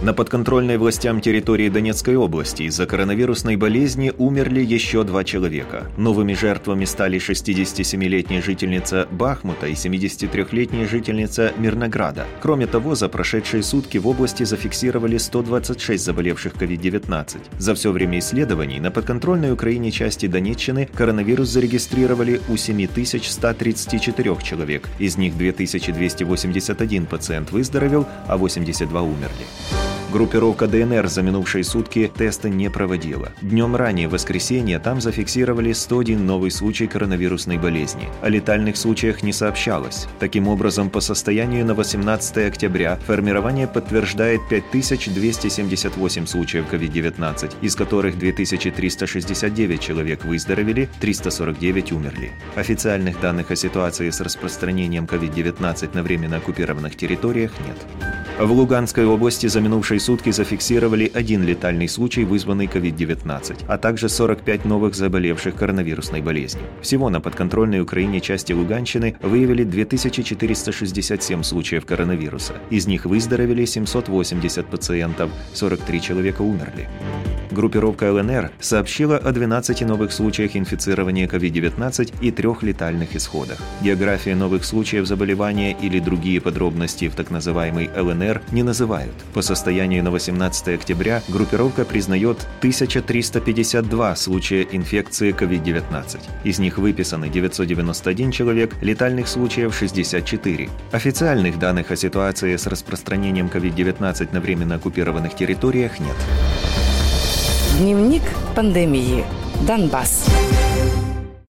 На подконтрольной властям территории Донецкой области из-за коронавирусной болезни умерли еще два человека. Новыми жертвами стали 67-летняя жительница Бахмута и 73-летняя жительница Мирнограда. Кроме того, за прошедшие сутки в области зафиксировали 126 заболевших COVID-19. За все время исследований на подконтрольной Украине части Донеччины коронавирус зарегистрировали у 7134 человек. Из них 2281 пациент выздоровел, а 82 умерли. Группировка ДНР за минувшие сутки тесты не проводила. Днем ранее, в воскресенье, там зафиксировали 101 новый случай коронавирусной болезни. О летальных случаях не сообщалось. Таким образом, по состоянию на 18 октября формирование подтверждает 5278 случаев COVID-19, из которых 2369 человек выздоровели, 349 умерли. Официальных данных о ситуации с распространением COVID-19 на временно оккупированных территориях нет. В Луганской области за минувшие сутки зафиксировали один летальный случай, вызванный COVID-19, а также 45 новых заболевших коронавирусной болезнью. Всего на подконтрольной Украине части Луганщины выявили 2467 случаев коронавируса. Из них выздоровели 780 пациентов, 43 человека умерли. Группировка ЛНР сообщила о 12 новых случаях инфицирования COVID-19 и трех летальных исходах. География новых случаев заболевания или другие подробности в так называемой ЛНР не называют. По состоянию на 18 октября группировка признает 1352 случая инфекции COVID-19. Из них выписаны 991 человек, летальных случаев 64. Официальных данных о ситуации с распространением COVID-19 на временно оккупированных территориях нет. Дневник пандемии. Донбасс.